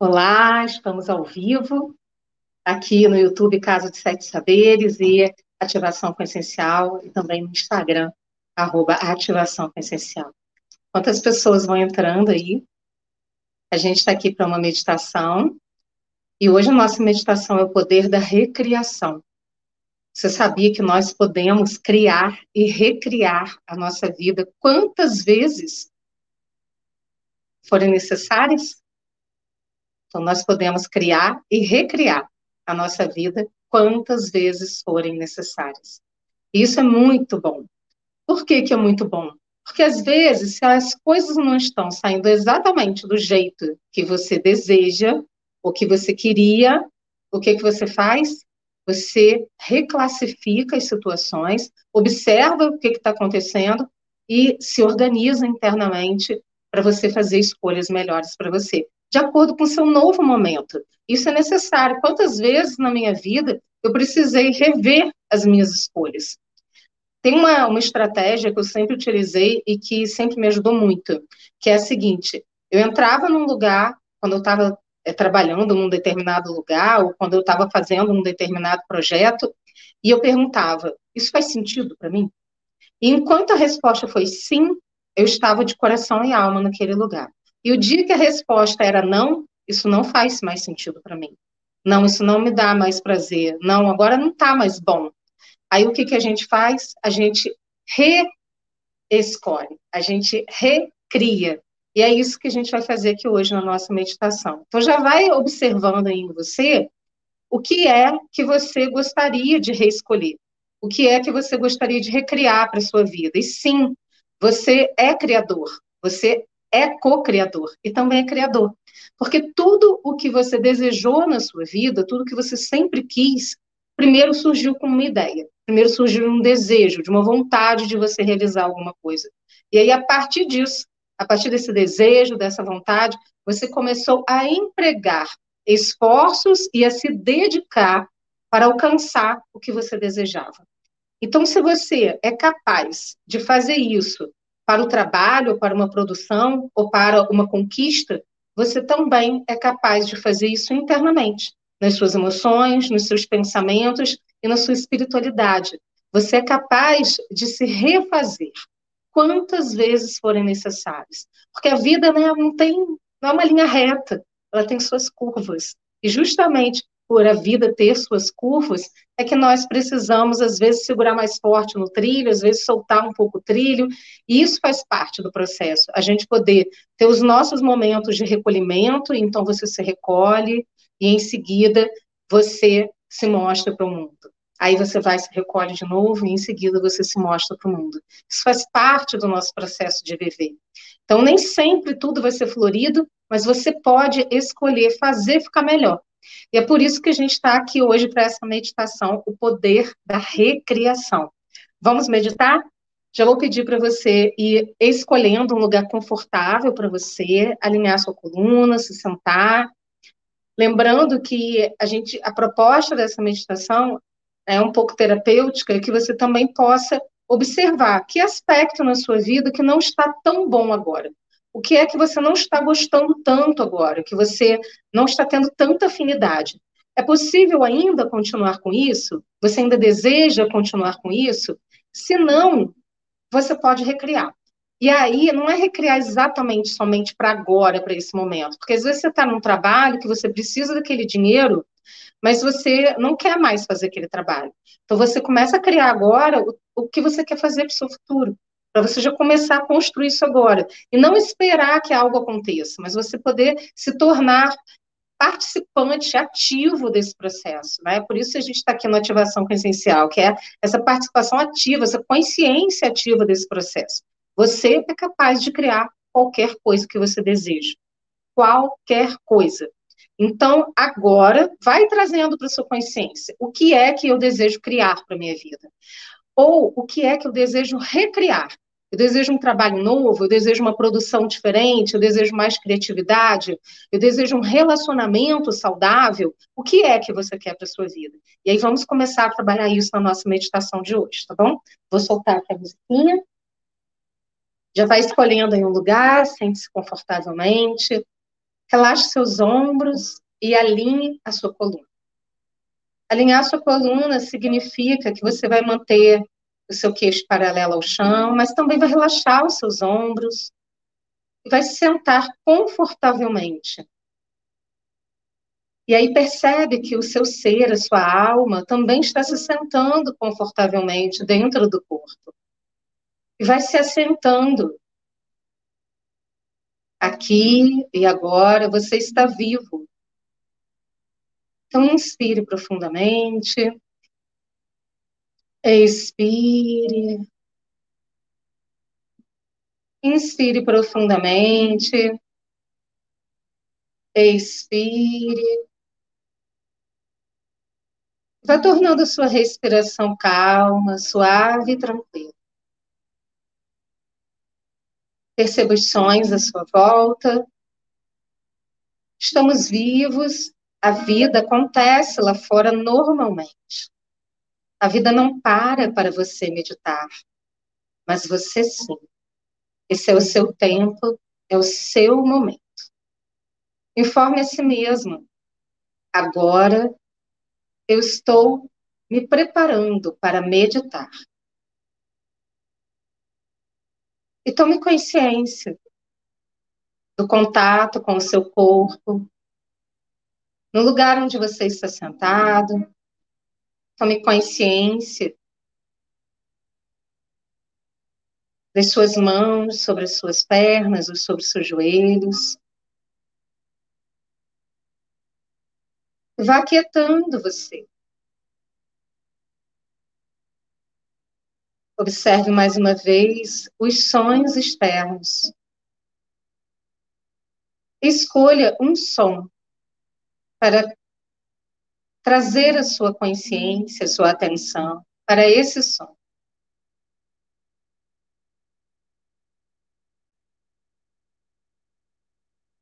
Olá, estamos ao vivo aqui no YouTube Casa de Sete Saberes e Ativação com Essencial e também no Instagram, arroba Ativação com Essencial. Quantas pessoas vão entrando aí? A gente está aqui para uma meditação e hoje a nossa meditação é o poder da recriação. Você sabia que nós podemos criar e recriar a nossa vida quantas vezes forem necessárias? Então, nós podemos criar e recriar a nossa vida quantas vezes forem necessárias. Isso é muito bom. Por que, que é muito bom? Porque às vezes, se as coisas não estão saindo exatamente do jeito que você deseja, ou que você queria, o que, que você faz? Você reclassifica as situações, observa o que está acontecendo e se organiza internamente para você fazer escolhas melhores para você de acordo com o seu novo momento. Isso é necessário. Quantas vezes na minha vida eu precisei rever as minhas escolhas? Tem uma, uma estratégia que eu sempre utilizei e que sempre me ajudou muito, que é a seguinte: eu entrava num lugar, quando eu estava é, trabalhando num determinado lugar, ou quando eu estava fazendo um determinado projeto, e eu perguntava: isso faz sentido para mim? E enquanto a resposta foi sim, eu estava de coração e alma naquele lugar. E o dia que a resposta era não, isso não faz mais sentido para mim. Não, isso não me dá mais prazer. Não, agora não está mais bom. Aí o que, que a gente faz? A gente reescolhe, a gente recria. E é isso que a gente vai fazer aqui hoje na nossa meditação. Então já vai observando aí em você o que é que você gostaria de reescolher. O que é que você gostaria de recriar para sua vida. E sim, você é criador. Você é co-criador e também é criador. Porque tudo o que você desejou na sua vida, tudo que você sempre quis, primeiro surgiu como uma ideia. Primeiro surgiu um desejo, de uma vontade de você realizar alguma coisa. E aí, a partir disso, a partir desse desejo, dessa vontade, você começou a empregar esforços e a se dedicar para alcançar o que você desejava. Então, se você é capaz de fazer isso para o trabalho, para uma produção ou para uma conquista, você também é capaz de fazer isso internamente, nas suas emoções, nos seus pensamentos e na sua espiritualidade. Você é capaz de se refazer quantas vezes forem necessárias. Porque a vida né, não tem não é uma linha reta, ela tem suas curvas. E justamente por a vida ter suas curvas, é que nós precisamos, às vezes, segurar mais forte no trilho, às vezes soltar um pouco o trilho, e isso faz parte do processo. A gente poder ter os nossos momentos de recolhimento, então você se recolhe, e em seguida você se mostra para o mundo. Aí você vai, se recolhe de novo, e em seguida você se mostra para o mundo. Isso faz parte do nosso processo de viver. Então, nem sempre tudo vai ser florido, mas você pode escolher fazer ficar melhor. E é por isso que a gente está aqui hoje para essa meditação, o poder da recriação. Vamos meditar? Já vou pedir para você ir escolhendo um lugar confortável para você, alinhar sua coluna, se sentar. Lembrando que a gente, a proposta dessa meditação é um pouco terapêutica, que você também possa observar que aspecto na sua vida que não está tão bom agora. O que é que você não está gostando tanto agora, que você não está tendo tanta afinidade? É possível ainda continuar com isso? Você ainda deseja continuar com isso? Se não, você pode recriar. E aí, não é recriar exatamente somente para agora, para esse momento. Porque às vezes você está num trabalho que você precisa daquele dinheiro, mas você não quer mais fazer aquele trabalho. Então, você começa a criar agora o, o que você quer fazer para o seu futuro para você já começar a construir isso agora. E não esperar que algo aconteça, mas você poder se tornar participante ativo desse processo, né? Por isso a gente está aqui no Ativação com Essencial, que é essa participação ativa, essa consciência ativa desse processo. Você é capaz de criar qualquer coisa que você deseja. Qualquer coisa. Então, agora, vai trazendo para sua consciência o que é que eu desejo criar para minha vida. Ou o que é que eu desejo recriar eu desejo um trabalho novo, eu desejo uma produção diferente, eu desejo mais criatividade, eu desejo um relacionamento saudável. O que é que você quer para a sua vida? E aí vamos começar a trabalhar isso na nossa meditação de hoje, tá bom? Vou soltar aqui a musiquinha. Já vai escolhendo aí um lugar, sente-se confortavelmente. Relaxe seus ombros e alinhe a sua coluna. Alinhar a sua coluna significa que você vai manter o seu queixo paralelo ao chão, mas também vai relaxar os seus ombros e vai se sentar confortavelmente. E aí percebe que o seu ser, a sua alma, também está se sentando confortavelmente dentro do corpo. E vai se assentando. Aqui e agora você está vivo. Então, inspire profundamente. Expire. Inspire profundamente. Expire. Vá tornando sua respiração calma, suave e tranquila. Perceba os sonhos à sua volta. Estamos vivos, a vida acontece lá fora normalmente. A vida não para para você meditar, mas você sim. Esse é o seu tempo, é o seu momento. Informe a si mesmo. Agora eu estou me preparando para meditar. E tome consciência do contato com o seu corpo, no lugar onde você está sentado. Tome consciência das suas mãos sobre as suas pernas ou sobre os seus joelhos. Vá quietando você. Observe mais uma vez os sonhos externos. Escolha um som para trazer a sua consciência, a sua atenção para esse som.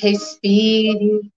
Respire.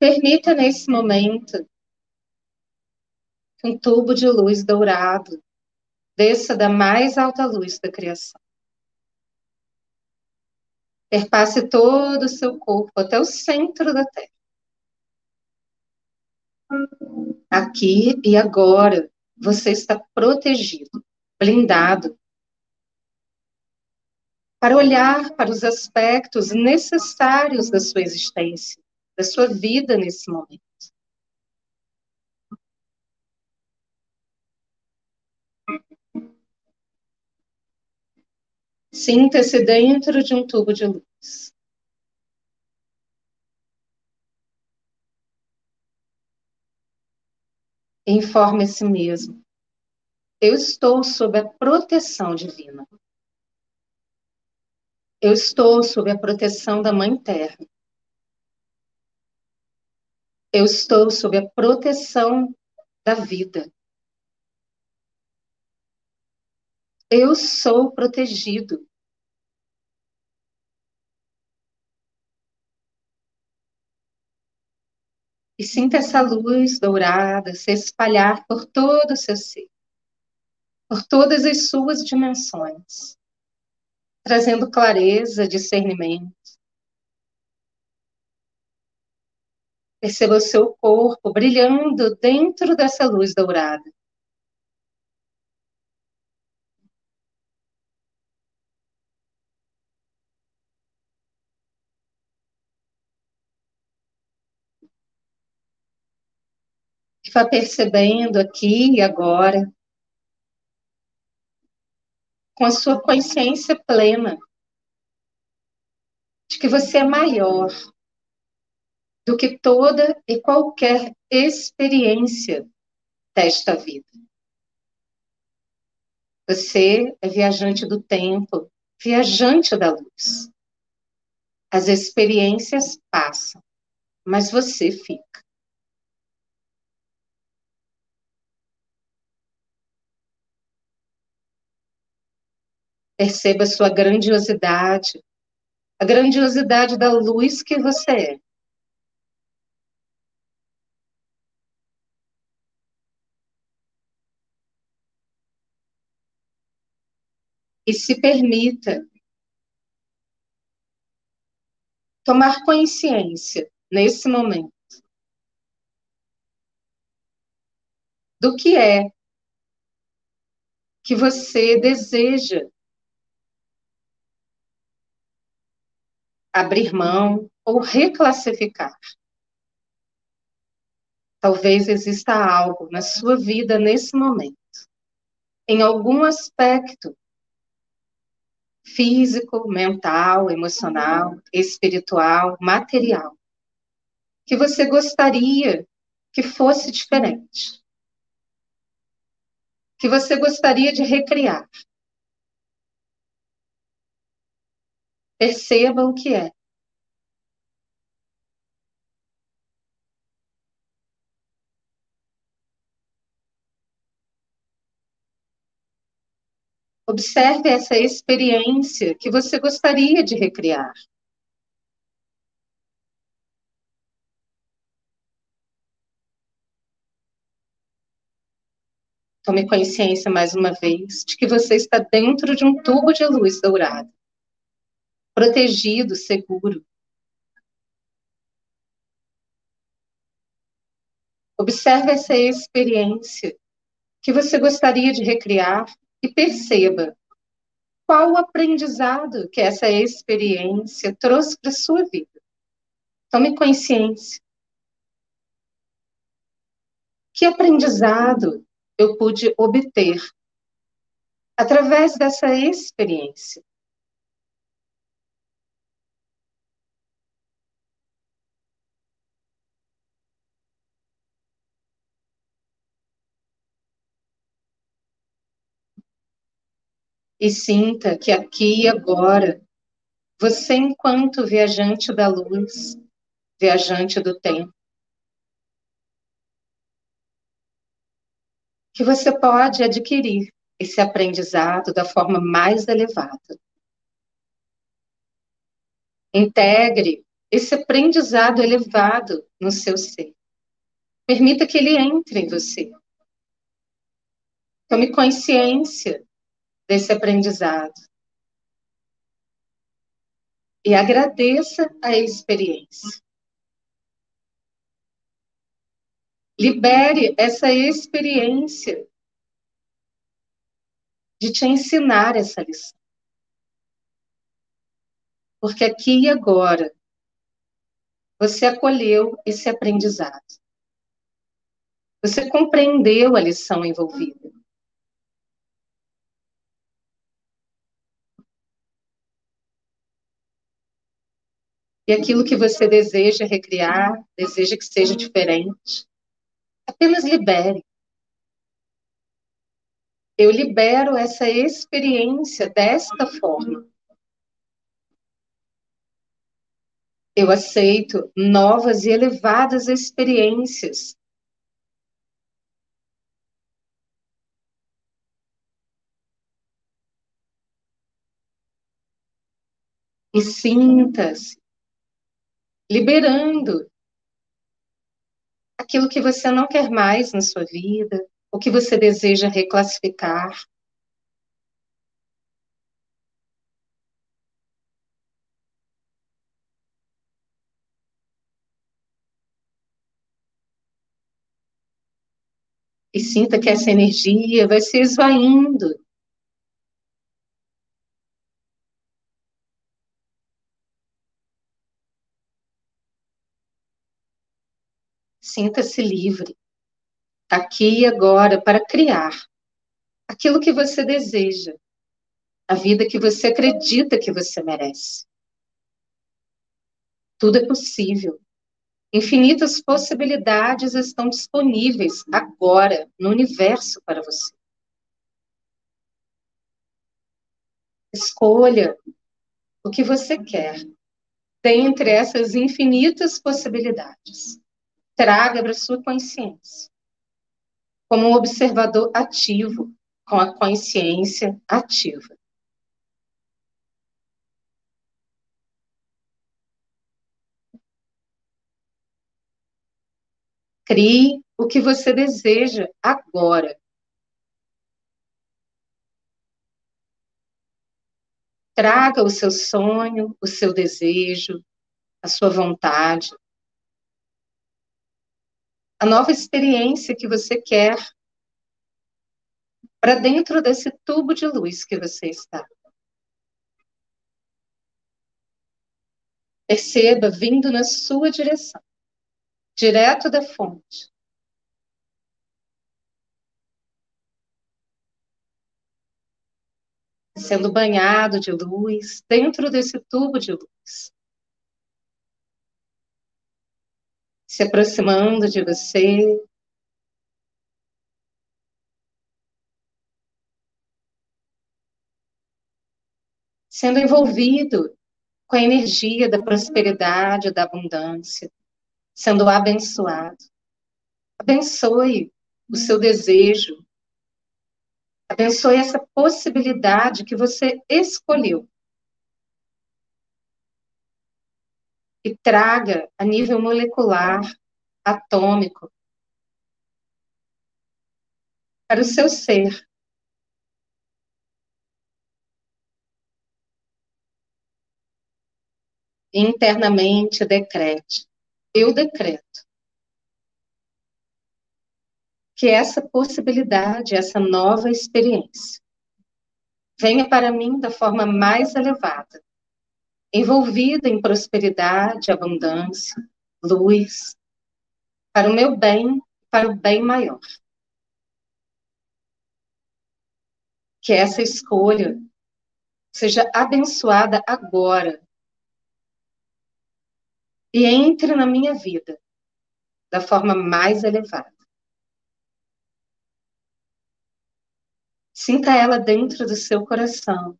Permita nesse momento que um tubo de luz dourado desça da mais alta luz da criação. Perpasse todo o seu corpo até o centro da Terra. Aqui e agora, você está protegido, blindado, para olhar para os aspectos necessários da sua existência da sua vida nesse momento. Sinta-se dentro de um tubo de luz. Informe a si mesmo. Eu estou sob a proteção divina. Eu estou sob a proteção da Mãe Terra. Eu estou sob a proteção da vida. Eu sou protegido. E sinta essa luz dourada se espalhar por todo o seu ser, por todas as suas dimensões, trazendo clareza, discernimento, Perceba o seu corpo brilhando dentro dessa luz dourada. Vá percebendo aqui e agora, com a sua consciência plena, de que você é maior do que toda e qualquer experiência desta vida. Você é viajante do tempo, viajante da luz. As experiências passam, mas você fica. Perceba a sua grandiosidade, a grandiosidade da luz que você é. E se permita tomar consciência nesse momento do que é que você deseja abrir mão ou reclassificar. Talvez exista algo na sua vida nesse momento, em algum aspecto físico, mental, emocional, espiritual, material, que você gostaria que fosse diferente, que você gostaria de recriar. Perceba o que é. Observe essa experiência que você gostaria de recriar. Tome consciência mais uma vez de que você está dentro de um tubo de luz dourada, protegido, seguro. Observe essa experiência que você gostaria de recriar e perceba qual o aprendizado que essa experiência trouxe para a sua vida. Tome consciência. Que aprendizado eu pude obter através dessa experiência? E sinta que aqui e agora, você, enquanto viajante da luz, viajante do tempo, que você pode adquirir esse aprendizado da forma mais elevada. Integre esse aprendizado elevado no seu ser. Permita que ele entre em você. Tome consciência desse aprendizado. E agradeça a experiência. Libere essa experiência de te ensinar essa lição. Porque aqui e agora você acolheu esse aprendizado. Você compreendeu a lição envolvida. E aquilo que você deseja recriar, deseja que seja diferente, apenas libere. Eu libero essa experiência desta forma. Eu aceito novas e elevadas experiências. E sinta-se liberando aquilo que você não quer mais na sua vida, o que você deseja reclassificar. E sinta que essa energia vai se esvaindo Sinta-se livre, aqui e agora, para criar aquilo que você deseja, a vida que você acredita que você merece. Tudo é possível. Infinitas possibilidades estão disponíveis agora no universo para você. Escolha o que você quer dentre essas infinitas possibilidades traga para sua consciência como um observador ativo, com a consciência ativa. Crie o que você deseja agora. Traga o seu sonho, o seu desejo, a sua vontade, a nova experiência que você quer para dentro desse tubo de luz que você está. Perceba vindo na sua direção, direto da fonte. Sendo banhado de luz dentro desse tubo de luz. Se aproximando de você, sendo envolvido com a energia da prosperidade, da abundância, sendo abençoado. Abençoe o seu desejo. Abençoe essa possibilidade que você escolheu. E traga a nível molecular, atômico, para o seu ser internamente decrete. Eu decreto que essa possibilidade, essa nova experiência, venha para mim da forma mais elevada, envolvida em prosperidade, abundância, luz, para o meu bem, para o bem maior. Que essa escolha seja abençoada agora e entre na minha vida da forma mais elevada. Sinta ela dentro do seu coração,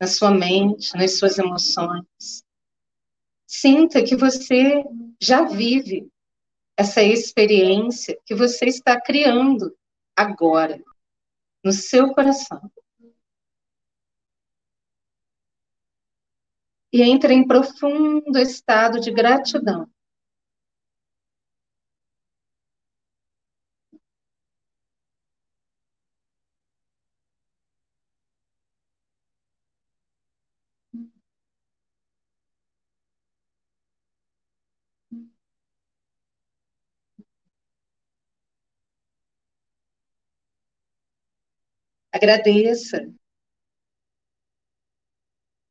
na sua mente, nas suas emoções. Sinta que você já vive essa experiência que você está criando agora, no seu coração. e entra em profundo estado de gratidão. Agradeça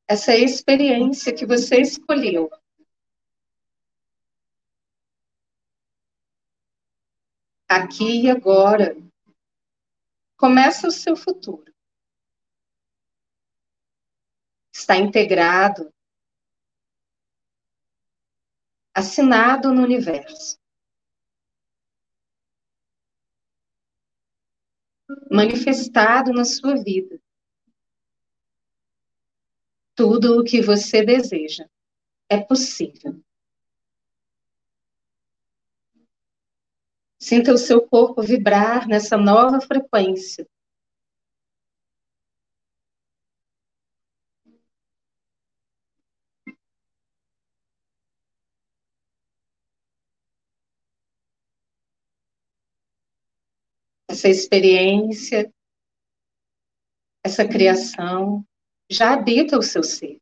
essa experiência que você escolheu. Aqui e agora, começa o seu futuro. Está integrado, assinado no universo. Manifestado na sua vida tudo o que você deseja. É possível. Sinta o seu corpo vibrar nessa nova frequência. Essa experiência, essa criação já habita o seu ser.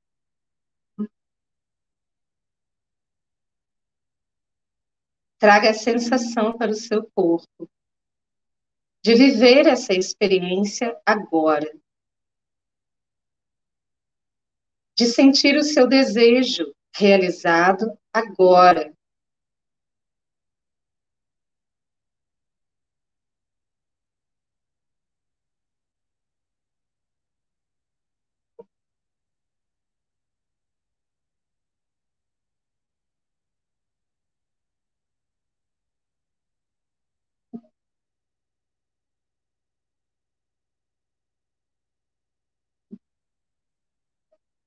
Traga a sensação para o seu corpo de viver essa experiência agora. De sentir o seu desejo realizado agora.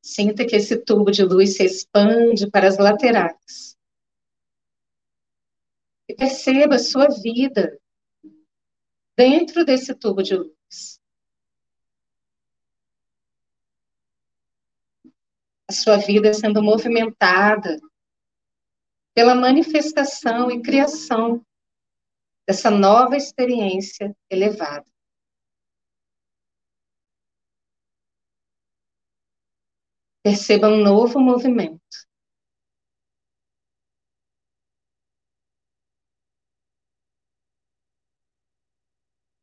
Sinta que esse tubo de luz se expande para as laterais. E perceba a sua vida dentro desse tubo de luz. A sua vida sendo movimentada pela manifestação e criação dessa nova experiência elevada. Perceba um novo movimento.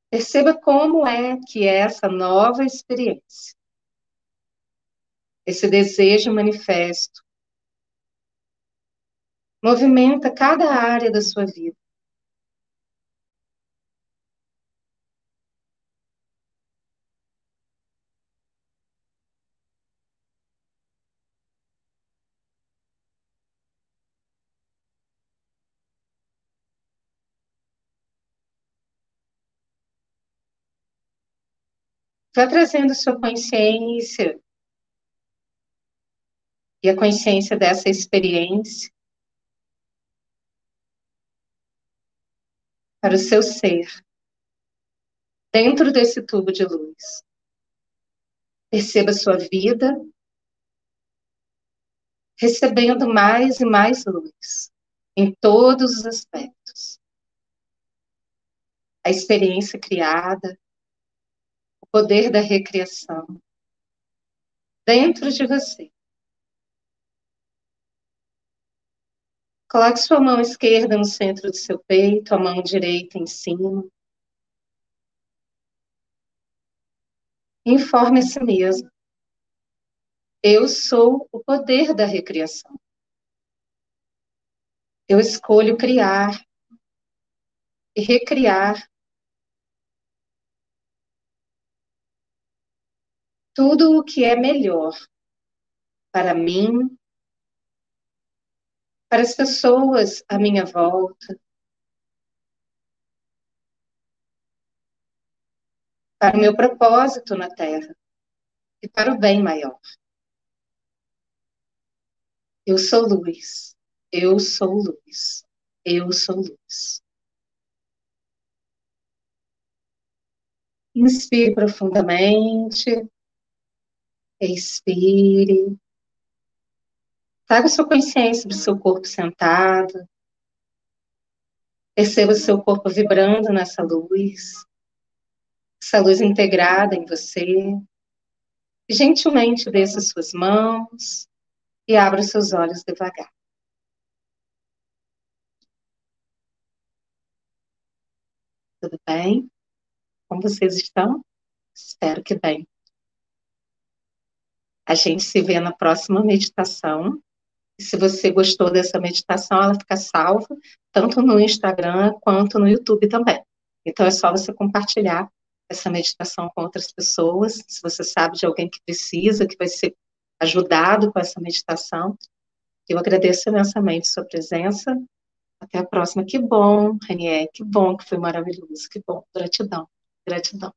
Perceba como é que é essa nova experiência. Esse desejo manifesto movimenta cada área da sua vida. Vá trazendo sua consciência e a consciência dessa experiência para o seu ser, dentro desse tubo de luz. Perceba sua vida recebendo mais e mais luz em todos os aspectos. A experiência criada, poder da recriação dentro de você. Coloque sua mão esquerda no centro do seu peito, a mão direita em cima. Informe a si mesmo. Eu sou o poder da recriação. Eu escolho criar e recriar tudo o que é melhor para mim, para as pessoas à minha volta, para o meu propósito na Terra e para o bem maior. Eu sou luz, eu sou luz, eu sou luz. Inspire profundamente, expire. Traga sua consciência do seu corpo sentado. Perceba o seu corpo vibrando nessa luz. Essa luz integrada em você. Gentilmente desça suas mãos e abra seus olhos devagar. Tudo bem? Como vocês estão? Espero que bem. A gente se vê na próxima meditação se você gostou dessa meditação, ela fica salva tanto no Instagram quanto no YouTube também. Então é só você compartilhar essa meditação com outras pessoas. Se você sabe de alguém que precisa, que vai ser ajudado com essa meditação, eu agradeço imensamente sua presença. Até a próxima. Que bom, Renier, que bom que foi maravilhoso, que bom. Gratidão, gratidão.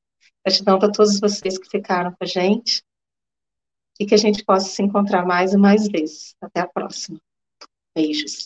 Gratidão para todos vocês que ficaram com a gente e que a gente possa se encontrar mais e mais vezes. Até a próxima. Beijos.